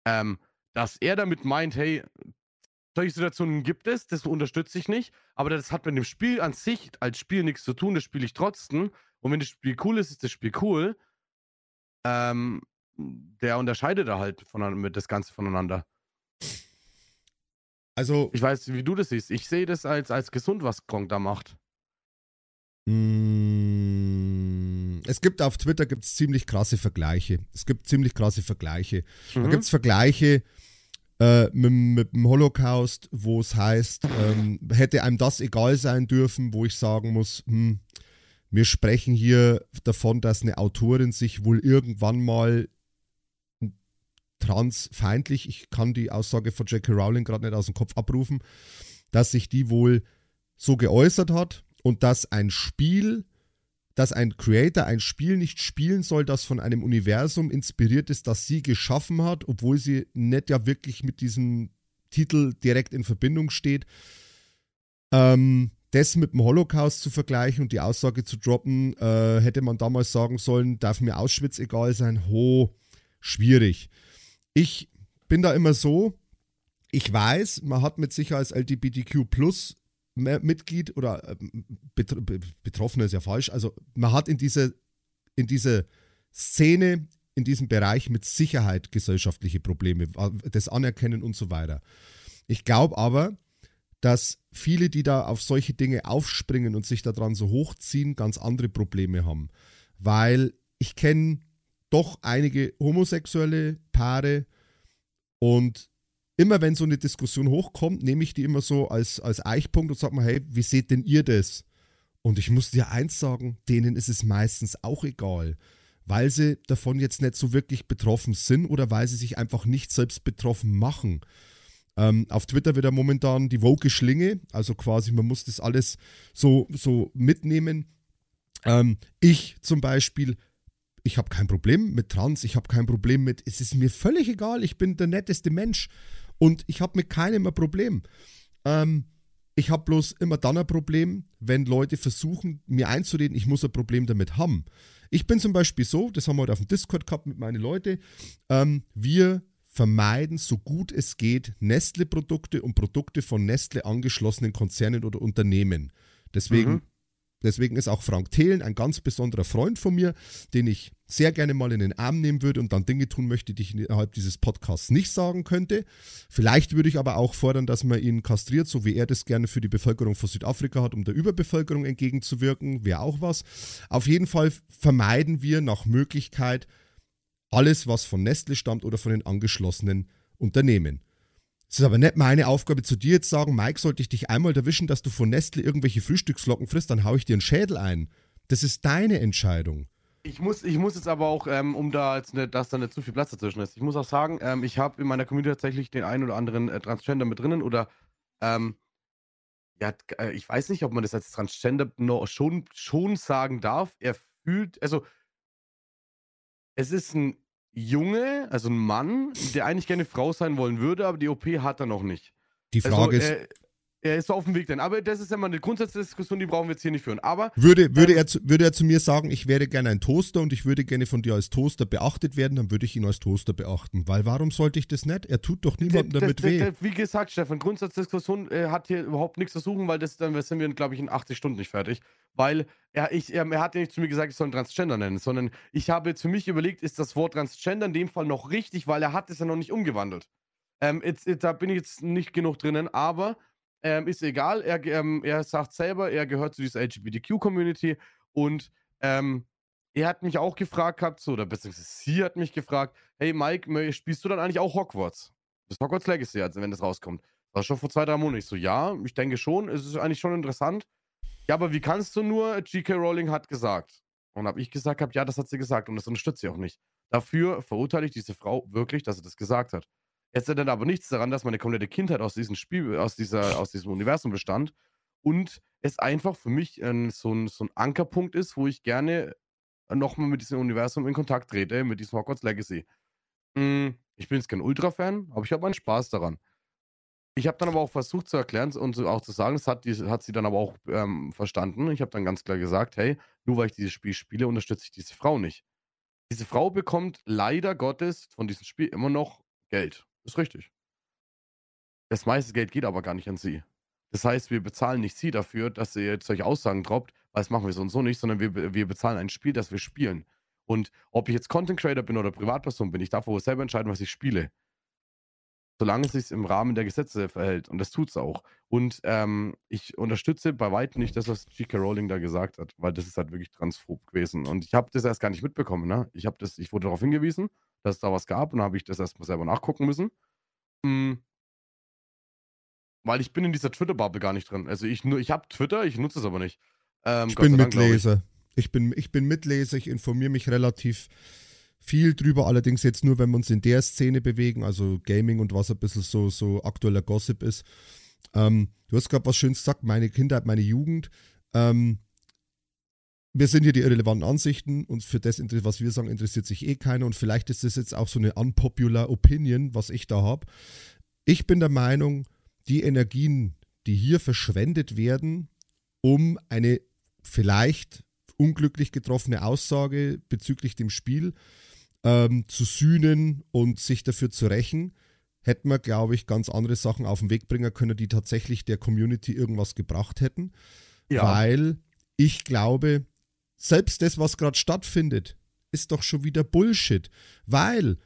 Ähm, dass er damit meint, hey, solche Situationen gibt es, das unterstütze ich nicht, aber das hat mit dem Spiel an sich als Spiel nichts zu tun, das spiele ich trotzdem. Und wenn das Spiel cool ist, ist das Spiel cool. Ähm, der unterscheidet da halt mit das Ganze voneinander. Also, Ich weiß, wie du das siehst. Ich sehe das als, als gesund, was Gronk da macht. Mh, es gibt auf Twitter gibt's ziemlich krasse Vergleiche. Es gibt ziemlich krasse Vergleiche. Da Mhm. gibt es Vergleiche äh, mit, mit dem Holocaust, wo es heißt, ähm, hätte einem das egal sein dürfen, wo ich sagen muss, hm, wir sprechen hier davon, dass eine Autorin sich wohl irgendwann mal transfeindlich, ich kann die Aussage von J.K. Rowling gerade nicht aus dem Kopf abrufen, dass sich die wohl so geäußert hat und dass ein Spiel, dass ein Creator ein Spiel nicht spielen soll, das von einem Universum inspiriert ist, das sie geschaffen hat, obwohl sie nicht ja wirklich mit diesem Titel direkt in Verbindung steht. Ähm, das mit dem Holocaust zu vergleichen und die Aussage zu droppen, äh, hätte man damals sagen sollen, darf mir Auschwitz egal sein, ho, schwierig. Ich bin da immer so, ich weiß, man hat mit sich als LGBTQ Plus Mitglied oder ähm, betr be- Betroffener ist ja falsch, also man hat in dieser in dieser Szene, in diesem Bereich mit Sicherheit gesellschaftliche Probleme, äh, das Anerkennen und so weiter. Ich glaube aber, dass viele, die da auf solche Dinge aufspringen und sich daran so hochziehen, ganz andere Probleme haben. Weil ich kenne doch einige homosexuelle Paare und immer wenn so eine Diskussion hochkommt, nehme ich die immer so als, als Eichpunkt und sage mal, hey, wie seht denn ihr das? Und ich muss dir eins sagen, denen ist es meistens auch egal, weil sie davon jetzt nicht so wirklich betroffen sind oder weil sie sich einfach nicht selbst betroffen machen. Ähm, auf Twitter wird ja momentan die woke Schlinge, also quasi man muss das alles so, so mitnehmen. Ähm, ich zum Beispiel, ich habe kein Problem mit Trans, ich habe kein Problem mit, es ist mir völlig egal, ich bin der netteste Mensch und ich habe mit keinem ein Problem. Ähm, ich habe bloß immer dann ein Problem, wenn Leute versuchen, mir einzureden, ich muss ein Problem damit haben. Ich bin zum Beispiel so, das haben wir heute auf dem Discord gehabt mit meinen Leuten, ähm, wir vermeiden, so gut es geht, Nestle-Produkte und Produkte von Nestle angeschlossenen Konzernen oder Unternehmen. Deswegen Mhm. Deswegen ist auch Frank Thelen ein ganz besonderer Freund von mir, den ich sehr gerne mal in den Arm nehmen würde und dann Dinge tun möchte, die ich innerhalb dieses Podcasts nicht sagen könnte. Vielleicht würde ich aber auch fordern, dass man ihn kastriert, so wie er das gerne für die Bevölkerung von Südafrika hat, um der Überbevölkerung entgegenzuwirken. Wäre auch was. Auf jeden Fall vermeiden wir nach Möglichkeit alles, was von Nestle stammt oder von den angeschlossenen Unternehmen. Es ist aber nicht meine Aufgabe zu dir jetzt sagen, Mike, sollte ich dich einmal erwischen, dass du von Nestle irgendwelche Frühstücksflocken frisst, dann haue ich dir einen Schädel ein. Das ist deine Entscheidung. Ich muss, ich muss jetzt aber auch, ähm, um da jetzt nicht, dass da nicht zu viel Platz dazwischen ist, ich muss auch sagen, ähm, ich habe in meiner Community tatsächlich den einen oder anderen äh, Transgender mit drinnen oder ähm, ja, äh, ich weiß nicht, ob man das als Transgender noch schon, schon sagen darf. Er fühlt, also es ist ein Junge, also ein Mann, der eigentlich gerne Frau sein wollen würde, aber die OP hat er noch nicht. Die also, Frage also, ist. Er, ist auf dem Weg dann. Aber das ist ja mal eine Grundsatzdiskussion, die brauchen wir jetzt hier nicht führen. Aber. Würde, würde, ähm, er, zu, würde er zu mir sagen, ich wäre gerne ein Toaster und ich würde gerne von dir als Toaster beachtet werden, dann würde ich ihn als Toaster beachten. Weil warum sollte ich das nicht? Er tut doch niemandem damit weh. wie gesagt, Stefan, Grundsatzdiskussion äh, hat hier überhaupt nichts zu suchen, weil das dann sind wir, glaube ich, in 80 Stunden nicht fertig. Weil er, ich, er, er hat ja nicht zu mir gesagt, ich soll ihn Transgender nennen, sondern ich habe jetzt für mich überlegt, ist das Wort Transgender in dem Fall noch richtig, weil er hat es ja noch nicht umgewandelt. Ähm, jetzt, da bin ich jetzt nicht genug drinnen, aber ähm, ist egal. Er, ähm, er sagt selber, er gehört zu dieser LGBTQ-Community und ähm, er hat mich auch gefragt gehabt, so, oder beziehungsweise sie hat mich gefragt, hey Mike, spielst du dann eigentlich auch Hogwarts? Das Hogwarts Legacy, also wenn das rauskommt. Das war schon vor zwei, drei Monaten. Ich so, ja, ich denke schon, es ist eigentlich schon interessant. Ja, aber wie kannst du nur? G.K. Rowling hat gesagt. Und habe ich gesagt, hab, ja, das hat sie gesagt und das unterstützt sie auch nicht. Dafür verurteile ich diese Frau wirklich, dass sie das gesagt hat. Es ändert aber nichts daran, dass meine komplette Kindheit aus diesem Spiel, aus, dieser, aus diesem Universum bestand und es einfach für mich äh, so, ein, so ein Ankerpunkt ist, wo ich gerne nochmal mit diesem Universum in Kontakt trete, mit diesem Hogwarts Legacy. Hm, ich bin jetzt kein Ultra-Fan, aber ich habe meinen Spaß daran. Ich habe dann aber auch versucht zu erklären und auch zu sagen, das hat, die, hat sie dann aber auch ähm, verstanden. Ich habe dann ganz klar gesagt, hey, nur weil ich dieses Spiel spiele, unterstütze ich diese Frau nicht. Diese Frau bekommt leider Gottes von diesem Spiel immer noch Geld. Ist richtig. Das meiste Geld geht aber gar nicht an sie. Das heißt, wir bezahlen nicht sie dafür, dass sie jetzt solche Aussagen droppt, weil das machen wir so und so nicht, sondern wir, wir bezahlen ein Spiel, das wir spielen. Und ob ich jetzt Content Creator bin oder Privatperson bin, ich darf wohl selber entscheiden, was ich spiele. Solange es sich im Rahmen der Gesetze verhält. Und das tut es auch. Und ähm, ich unterstütze bei weitem nicht das, was J.K. Rowling da gesagt hat, weil das ist halt wirklich transphob gewesen. Und ich habe das erst gar nicht mitbekommen. Ne? Ich, das, ich wurde darauf hingewiesen dass es da was gab und dann habe ich das erstmal selber nachgucken müssen. Hm. Weil ich bin in dieser Twitter-Bubble gar nicht drin. Also ich, ich habe Twitter, ich nutze es aber nicht. Ähm, ich bin Dank, Mitleser. Ich. ich. bin, ich bin Mitleser, ich informiere mich relativ viel drüber, allerdings jetzt nur, wenn wir uns in der Szene bewegen, also Gaming und was ein bisschen so, so aktueller Gossip ist. Ähm, du hast gerade was Schönes gesagt, meine Kindheit, meine Jugend. Ähm, wir sind hier die irrelevanten Ansichten und für das, was wir sagen, interessiert sich eh keiner und vielleicht ist das jetzt auch so eine unpopular Opinion, was ich da habe. Ich bin der Meinung, die Energien, die hier verschwendet werden, um eine vielleicht unglücklich getroffene Aussage bezüglich dem Spiel ähm, zu sühnen und sich dafür zu rächen, hätten wir, glaube ich, ganz andere Sachen auf den Weg bringen können, die tatsächlich der Community irgendwas gebracht hätten. Ja. Weil ich glaube, selbst das, was gerade stattfindet, ist doch schon wieder Bullshit. Weil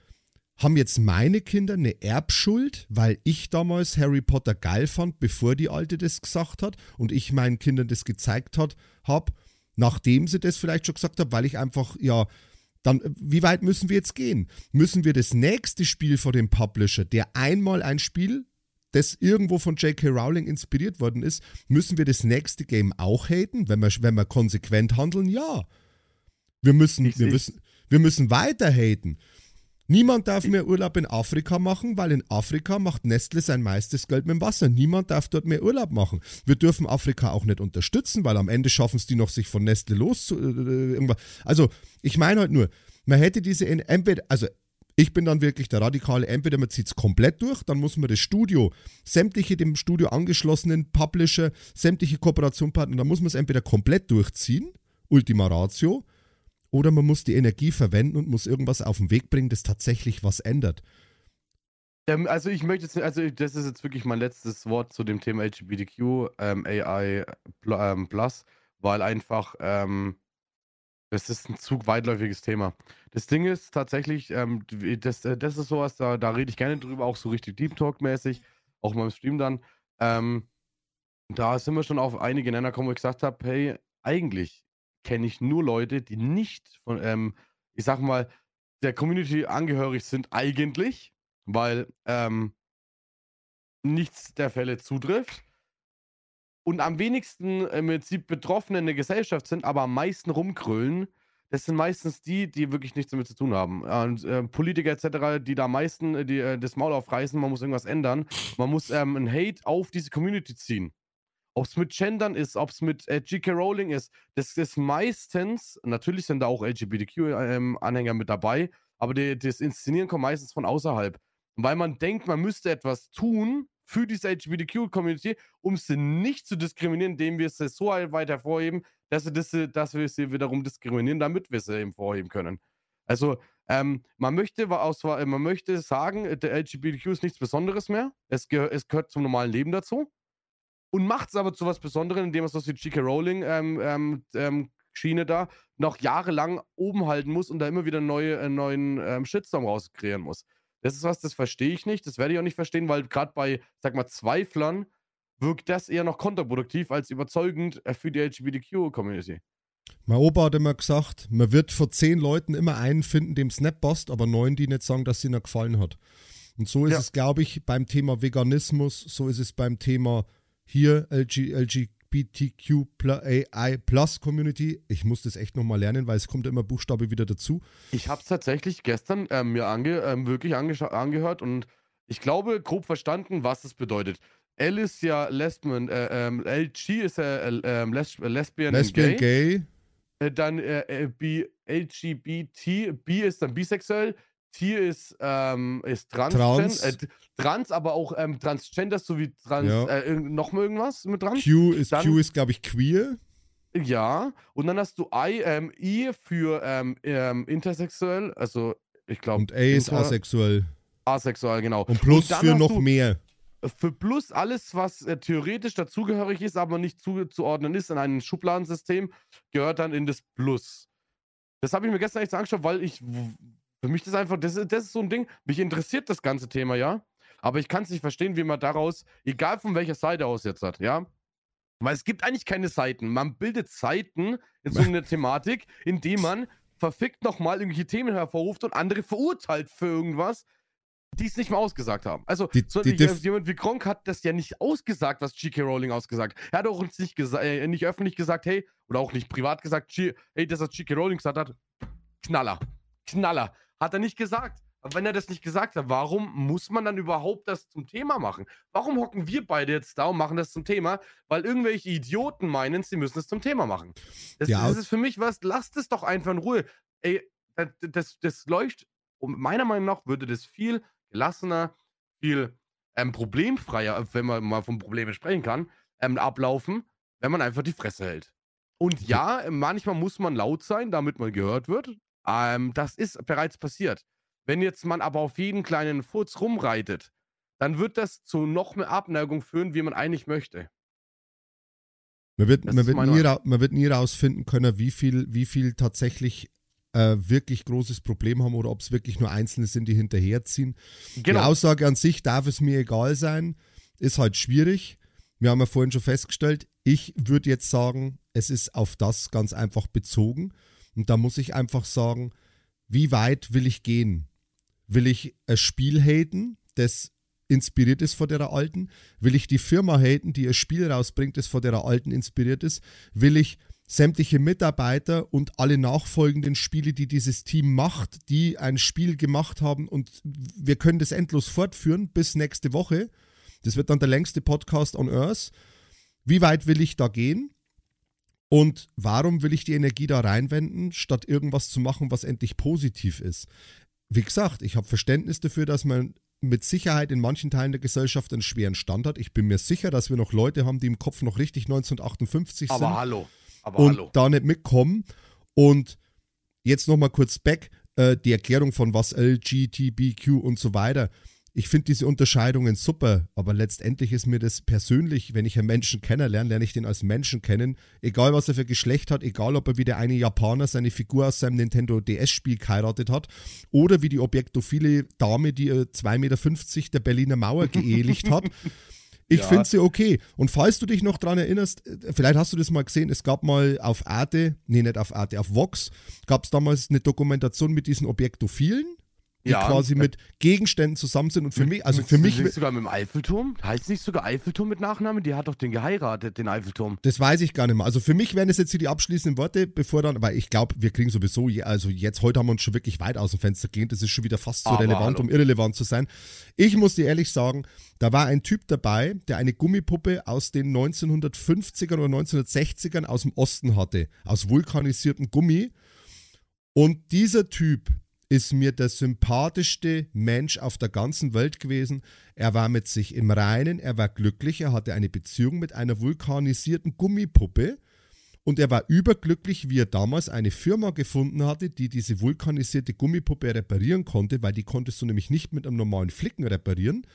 haben jetzt meine Kinder eine Erbschuld, weil ich damals Harry Potter geil fand, bevor die Alte das gesagt hat und ich meinen Kindern das gezeigt habe, nachdem sie das vielleicht schon gesagt hat, weil ich einfach, ja, dann, wie weit müssen wir jetzt gehen? Müssen wir das nächste Spiel vor dem Publisher, der einmal ein Spiel das irgendwo von J.K. Rowling inspiriert worden ist, müssen wir das nächste Game auch haten, wenn wir, wenn wir konsequent handeln? Ja. Wir müssen, wir müssen, wir müssen weiter haten. Niemand darf mehr Urlaub in Afrika machen, weil in Afrika macht Nestle sein meistes Geld mit dem Wasser. Niemand darf dort mehr Urlaub machen. Wir dürfen Afrika auch nicht unterstützen, weil am Ende schaffen es die noch, sich von Nestle los Äh, also, ich meine halt nur, man hätte diese, entweder, also ich bin dann wirklich der Radikale, entweder man zieht es komplett durch, dann muss man das Studio, sämtliche dem Studio angeschlossenen Publisher, sämtliche Kooperationspartner, dann muss man es entweder komplett durchziehen, Ultima Ratio, oder man muss die Energie verwenden und muss irgendwas auf den Weg bringen, das tatsächlich was ändert. Ähm, also ich möchte jetzt, also das ist jetzt wirklich mein letztes Wort zu dem Thema LGBTQ, ähm, AI ähm, Plus, weil einfach ähm, das ist ein zu weitläufiges Thema. Das Ding ist tatsächlich, ähm, das, äh, das ist sowas, da, da rede ich gerne drüber, auch so richtig Deep Talk-mäßig, auch mal im Stream dann. Ähm, da sind wir schon auf einige Nenner gekommen, wo ich gesagt habe, hey, eigentlich kenne ich nur Leute, die nicht von, ähm, ich sag mal, der Community angehörig sind eigentlich, weil ähm, nichts der Fälle zutrifft und am wenigsten im Prinzip Betroffene in der Gesellschaft sind, aber am meisten rumkrüllen, das sind meistens die, die wirklich nichts damit zu tun haben. Und äh, Politiker etc., die da am meisten äh, die, äh, das Maul aufreißen, man muss irgendwas ändern. Man muss ähm, ein Hate auf diese Community ziehen. Ob es mit Gendern ist, ob es mit äh, G.K. Rowling ist, das ist meistens, natürlich sind da auch LGBTQ-Anhänger ähm, mit dabei, aber die, das Inszenieren kommt meistens von außerhalb. Weil man denkt, man müsste etwas tun, für diese LGBTQ-Community, um sie nicht zu diskriminieren, indem wir sie so weit hervorheben, dass, sie das, dass wir sie wiederum diskriminieren, damit wir sie eben vorheben können. Also, ähm, man, möchte man möchte sagen, der LGBTQ ist nichts Besonderes mehr. Es, geh es gehört zum normalen Leben dazu. Und macht es aber zu was Besonderem, indem es so die J.K. Rowling ähm, ähm, ähm, Schiene da noch jahrelang oben halten muss und da immer wieder neue, äh, neuen ähm, Shitstorm rauskreieren muss. Das ist was, das verstehe ich nicht. Das werde ich auch nicht verstehen, weil gerade bei, sag mal, Zweiflern wirkt das eher noch kontraproduktiv als überzeugend äh, für die LGBTQ-Community. Mein Opa hat immer gesagt, man wird vor zehn Leuten immer einen finden, dem es nicht passt, aber neun, die nicht sagen, dass sie ihnen gefallen hat. Und so ist ja. es, glaube ich, beim Thema Veganismus, so ist es beim Thema hier LG, LG, LGBTQI Plus Community. Ich muss das echt nochmal lernen, weil es kommt immer Buchstabe wieder dazu. Ich habe es tatsächlich gestern ähm, mir ange, ähm, wirklich angehört und ich glaube grob verstanden, was es bedeutet. L ist ja Lesbian, äh, ähm, LG ist ja äh, ähm, Les Lesbian, Lesbian Gay. gay. Äh, dann äh, äh B, LGBT, B ist dann bisexuell, Tier ist, ähm, ist trans, trans. Äh, trans, aber auch ähm, Transgender sowie trans, ja. äh, noch mal irgendwas mit trans. Q ist, dann, Q ist glaube ich, queer. Ja, und dann hast du I, ähm, I für ähm, ähm, intersexuell, also ich glaube. Und A ist asexuell. Asexuell, genau. Und plus und für noch mehr. Für plus alles, was äh, theoretisch dazugehörig ist, aber nicht zuzuordnen ist in einem Schubladensystem, gehört dann in das Plus. Das habe ich mir gestern echt angeschaut, weil ich für mich ist das einfach, das ist, das ist so ein Ding, mich interessiert das ganze Thema, ja. Aber ich kann es nicht verstehen, wie man daraus, egal von welcher Seite aus jetzt hat, ja. Weil es gibt eigentlich keine Seiten. Man bildet Seiten in so einer Thematik, indem man verfickt nochmal irgendwelche Themen hervorruft und andere verurteilt für irgendwas, die es nicht mal ausgesagt haben. Also, die, so, die jemand wie Gronk hat das ja nicht ausgesagt, was G.K. Rowling ausgesagt. Er hat auch uns nicht, äh, nicht öffentlich gesagt, hey, oder auch nicht privat gesagt, hey, das, was G.K. Rowling gesagt hat, Knaller. Knaller. Hat er nicht gesagt. Aber wenn er das nicht gesagt hat, warum muss man dann überhaupt das zum Thema machen? Warum hocken wir beide jetzt da und machen das zum Thema? Weil irgendwelche Idioten meinen, sie müssen es zum Thema machen. Das, ja. das ist für mich was, lasst es doch einfach in Ruhe. Ey, das, das, das leuchtet, meiner Meinung nach würde das viel gelassener, viel ähm, problemfreier, wenn man mal von Problemen sprechen kann, ähm, ablaufen, wenn man einfach die Fresse hält. Und ja, manchmal muss man laut sein, damit man gehört wird. Ähm, das ist bereits passiert. Wenn jetzt man aber auf jeden kleinen Furz rumreitet, dann wird das zu noch mehr Abneigung führen, wie man eigentlich möchte. Man wird, man wird, nie, man wird nie rausfinden können, wie viel, wie viel tatsächlich äh, wirklich großes Problem haben oder ob es wirklich nur Einzelne sind, die hinterherziehen. Genau. Die Aussage an sich darf es mir egal sein, ist halt schwierig. Wir haben ja vorhin schon festgestellt, ich würde jetzt sagen, es ist auf das ganz einfach bezogen. Und da muss ich einfach sagen, wie weit will ich gehen? Will ich ein Spiel haten, das inspiriert ist von der alten? Will ich die Firma haten, die ein Spiel rausbringt, das von der alten inspiriert ist? Will ich sämtliche Mitarbeiter und alle nachfolgenden Spiele, die dieses Team macht, die ein Spiel gemacht haben und wir können das endlos fortführen bis nächste Woche. Das wird dann der längste Podcast on Earth. Wie weit will ich da gehen? Und warum will ich die Energie da reinwenden, statt irgendwas zu machen, was endlich positiv ist? Wie gesagt, ich habe Verständnis dafür, dass man mit Sicherheit in manchen Teilen der Gesellschaft einen schweren Stand hat. Ich bin mir sicher, dass wir noch Leute haben, die im Kopf noch richtig 1958 Aber sind. hallo. Aber und hallo. da nicht mitkommen. Und jetzt nochmal kurz back, äh, die Erklärung von was LGTBQ und so weiter. Ich finde diese Unterscheidungen super, aber letztendlich ist mir das persönlich, wenn ich einen Menschen kennenlerne, lerne ich den als Menschen kennen, egal was er für Geschlecht hat, egal ob er wie der eine Japaner seine Figur aus seinem Nintendo DS-Spiel geheiratet hat oder wie die objektophile Dame, die 2,50 Meter der Berliner Mauer geehelicht hat. Ich ja. finde sie okay. Und falls du dich noch daran erinnerst, äh, vielleicht hast du das mal gesehen, es gab mal auf Arte, nee, nicht auf Arte, auf Vox, gab es damals eine Dokumentation mit diesen Objektophilen die ja, quasi mit Gegenständen zusammen sind. Und für mich, also für mich. Nicht sogar mit dem Eiffelturm? Heißt nicht sogar Eiffelturm mit Nachnamen? Die hat doch den geheiratet, den Eiffelturm. Das weiß ich gar nicht mehr. Also für mich wären es jetzt hier die abschließenden Worte, bevor dann, weil ich glaube, wir kriegen sowieso, also jetzt heute haben wir uns schon wirklich weit aus dem Fenster gelehnt. Das ist schon wieder fast zu so relevant, hallo. um irrelevant zu sein. Ich muss dir ehrlich sagen, da war ein Typ dabei, der eine Gummipuppe aus den 1950ern oder 1960ern aus dem Osten hatte, aus vulkanisiertem Gummi. Und dieser Typ ist mir der sympathischste Mensch auf der ganzen Welt gewesen. Er war mit sich im Reinen, er war glücklich, er hatte eine Beziehung mit einer vulkanisierten Gummipuppe und er war überglücklich, wie er damals eine Firma gefunden hatte, die diese vulkanisierte Gummipuppe reparieren konnte, weil die konntest du nämlich nicht mit einem normalen Flicken reparieren.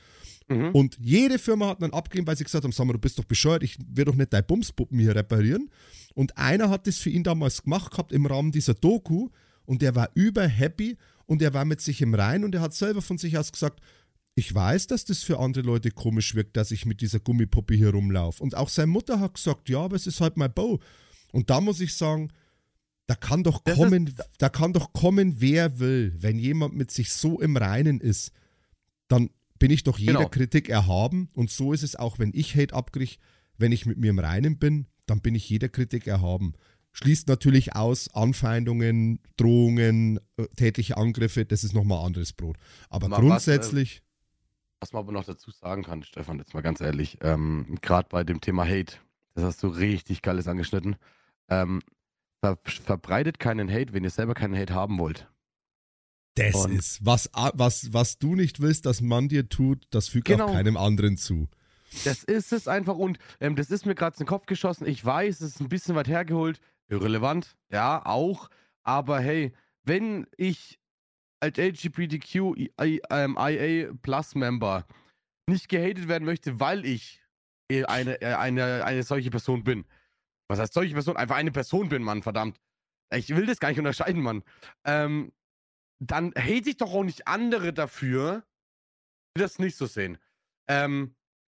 Mhm. Und jede Firma hat dann abgelehnt, weil sie gesagt haben, sag mal, du bist doch bescheuert, ich will doch nicht deine Bumspuppen hier reparieren. Und einer hat das für ihn damals gemacht gehabt im Rahmen dieser Doku und der war überhappy und er war mit sich im Rein und er hat selber von sich aus gesagt, ich weiß, dass das für andere Leute komisch wirkt, dass ich mit dieser Gummipuppe hier rumlaufe. Und auch seine Mutter hat gesagt, ja, aber es ist halt mein Bau. Und da muss ich sagen, da kann doch kommen, ist, da kann doch kommen, wer will. Wenn jemand mit sich so im Reinen ist, dann bin ich doch jeder genau. Kritik erhaben. Und so ist es auch, wenn ich Hate abkriege, wenn ich mit mir im Reinen bin, dann bin ich jeder Kritik erhaben. Schließt natürlich aus Anfeindungen, Drohungen, äh, tätliche Angriffe, das ist nochmal anderes Brot. Aber mal grundsätzlich. Was, äh, was, man aber noch dazu sagen kann, Stefan, jetzt mal ganz ehrlich, ähm, gerade bei dem Thema Hate, das hast du richtig geiles angeschnitten. Ähm, ver verbreitet keinen Hate, wenn ihr selber keinen Hate haben wollt. Das Und ist, was, was, was du nicht willst, dass man dir tut, das fügt genau. auch keinem anderen zu. Das ist es einfach und ähm, das ist mir gerade in den Kopf geschossen. Ich weiß, es ist ein bisschen weit hergeholt. Irrelevant, ja, auch. Aber hey, wenn ich als LGBTQ ähm, Plus Member nicht gehatet werden möchte, weil ich eine, äh, eine, eine solche Person bin. Was heißt solche Person? Einfach eine Person bin, Mann, verdammt. Ich will das gar nicht unterscheiden, Mann. Ähm, dann hate ich doch auch nicht andere dafür, die das nicht so sehen. Ähm,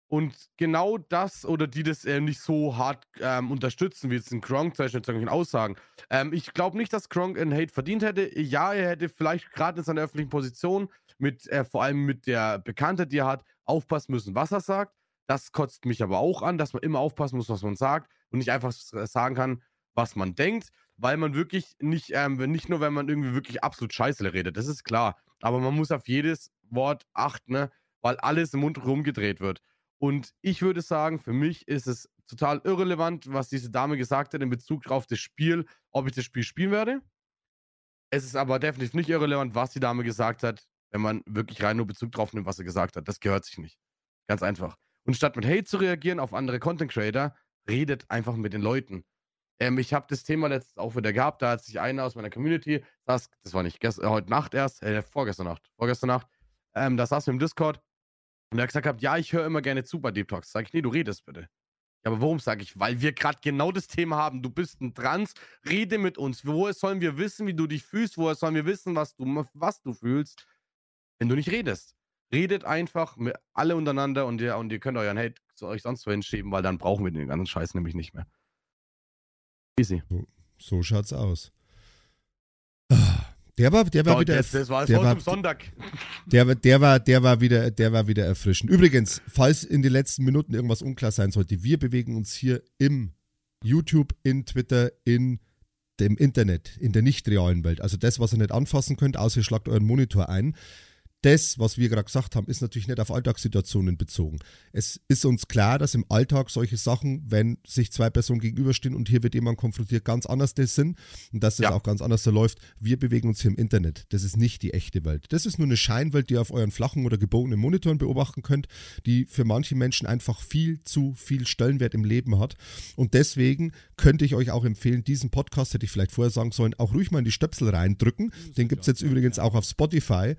und genau das oder die das äh, nicht so hart ähm, unterstützen, wie jetzt ein Gronk zum zu irgendwelchen Aussagen. Ähm, ich glaube nicht, dass Gronk einen Hate verdient hätte. Ja, er hätte vielleicht gerade in seiner öffentlichen Position, mit, äh, vor allem mit der Bekanntheit, die er hat, aufpassen müssen, was er sagt. Das kotzt mich aber auch an, dass man immer aufpassen muss, was man sagt und nicht einfach sagen kann, was man denkt, weil man wirklich nicht, ähm, nicht nur, wenn man irgendwie wirklich absolut scheiße redet, das ist klar, aber man muss auf jedes Wort achten, ne? weil alles im Mund rumgedreht wird. Und ich würde sagen, für mich ist es total irrelevant, was diese Dame gesagt hat in Bezug auf das Spiel, ob ich das Spiel spielen werde. Es ist aber definitiv nicht irrelevant, was die Dame gesagt hat, wenn man wirklich rein nur Bezug drauf nimmt, was sie gesagt hat. Das gehört sich nicht. Ganz einfach. Und statt mit Hate zu reagieren auf andere Content Creator, redet einfach mit den Leuten. Ähm, ich habe das Thema letztens auch wieder gehabt, da hat sich einer aus meiner Community, das, das war nicht gestern, heute Nacht erst, äh, vorgestern Nacht, vorgestern Nacht, ähm, da saß wir im Discord und er hat gesagt, ja, ich höre immer gerne zu bei Deep Talks. Sag ich, nee, du redest bitte. Ja, aber warum sage ich? Weil wir gerade genau das Thema haben. Du bist ein Trans, rede mit uns. Woher sollen wir wissen, wie du dich fühlst? Woher sollen wir wissen, was du, was du fühlst, wenn du nicht redest? Redet einfach mit alle untereinander und ihr, und ihr könnt euren Hate zu euch sonst wohin schieben, weil dann brauchen wir den ganzen Scheiß nämlich nicht mehr. Easy. So, so schaut's aus. Der war, der war so, wieder. Das, das war der war, Sonntag. Der, der, war, der, war wieder, der war wieder erfrischend. Übrigens, falls in den letzten Minuten irgendwas unklar sein sollte, wir bewegen uns hier im YouTube, in Twitter, in dem Internet, in der nicht realen Welt. Also das, was ihr nicht anfassen könnt, außer ihr schlagt euren Monitor ein das, was wir gerade gesagt haben, ist natürlich nicht auf Alltagssituationen bezogen. Es ist uns klar, dass im Alltag solche Sachen, wenn sich zwei Personen gegenüberstehen und hier wird jemand konfrontiert, ganz anders das sind und dass das ja. auch ganz anders so läuft. Wir bewegen uns hier im Internet. Das ist nicht die echte Welt. Das ist nur eine Scheinwelt, die ihr auf euren flachen oder gebogenen Monitoren beobachten könnt, die für manche Menschen einfach viel zu viel Stellenwert im Leben hat. Und deswegen könnte ich euch auch empfehlen, diesen Podcast, hätte ich vielleicht vorher sagen sollen, auch ruhig mal in die Stöpsel reindrücken. Den gibt es jetzt übrigens auch auf Spotify.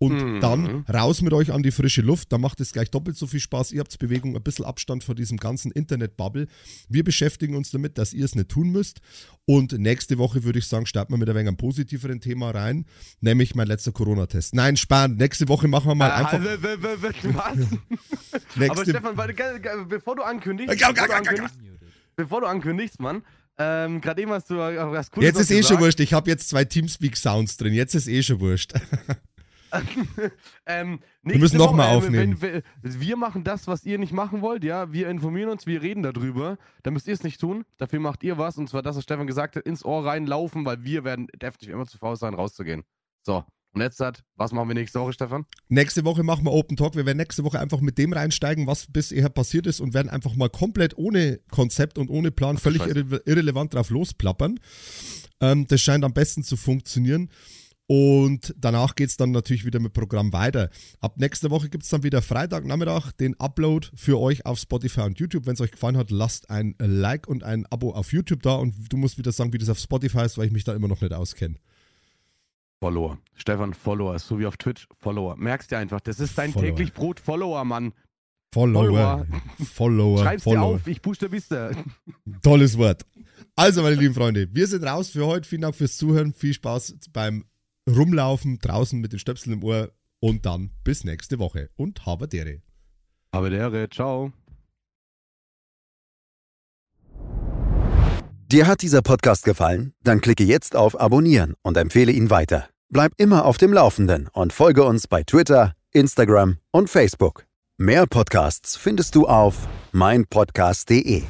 Und mhm. dann raus mit euch an die frische Luft. Da macht es gleich doppelt so viel Spaß. Ihr habt Bewegung, ein bisschen Abstand vor diesem ganzen Internet-Bubble. Wir beschäftigen uns damit, dass ihr es nicht tun müsst. Und nächste Woche würde ich sagen, starten wir mit ein wenig einem positiveren Thema rein, nämlich mein letzter Corona-Test. Nein, spannend. Nächste Woche machen wir mal einfach. Was? Aber Stefan, bevor du ankündigst, bevor du ankündigst, bevor du ankündigst, Mann, ähm, Gerade eben hast du was Cooles Jetzt ist eh schon wurscht. Ich habe jetzt zwei Teamspeak-Sounds drin. Jetzt ist eh schon wurscht. ähm, wir müssen nochmal aufnehmen. Wenn, wenn, wir machen das, was ihr nicht machen wollt, ja. Wir informieren uns, wir reden darüber. Dann müsst ihr es nicht tun. Dafür macht ihr was. Und zwar das, was Stefan gesagt hat, ins Ohr reinlaufen, weil wir werden definitiv immer zu faul sein, rauszugehen. So. Und jetzt hat, was machen wir nächste Woche, Stefan? Nächste Woche machen wir Open Talk. Wir werden nächste Woche einfach mit dem reinsteigen, was bisher passiert ist und werden einfach mal komplett ohne Konzept und ohne Plan völlig irre irrelevant drauf losplappern. Ähm, das scheint am besten zu funktionieren. Und danach geht es dann natürlich wieder mit Programm weiter. Ab nächster Woche gibt es dann wieder Freitagnachmittag den Upload für euch auf Spotify und YouTube. Wenn es euch gefallen hat, lasst ein Like und ein Abo auf YouTube da. Und du musst wieder sagen, wie das auf Spotify ist, weil ich mich da immer noch nicht auskenne. Follower. Stefan, Follower. So wie auf Twitch, Follower. Merkst du einfach, das ist dein Follower. täglich Brot, Follower, Mann. Follower. Follower. Schreib's Follower. dir auf, ich buchstabiste. Tolles Wort. Also, meine lieben Freunde, wir sind raus für heute. Vielen Dank fürs Zuhören. Viel Spaß beim Rumlaufen draußen mit den Stöpseln im Ohr. Und dann bis nächste Woche. Und habe dere. Habe dere. Ciao. Dir hat dieser Podcast gefallen? Dann klicke jetzt auf Abonnieren und empfehle ihn weiter. Bleib immer auf dem Laufenden und folge uns bei Twitter, Instagram und Facebook. Mehr Podcasts findest du auf meinpodcast.de.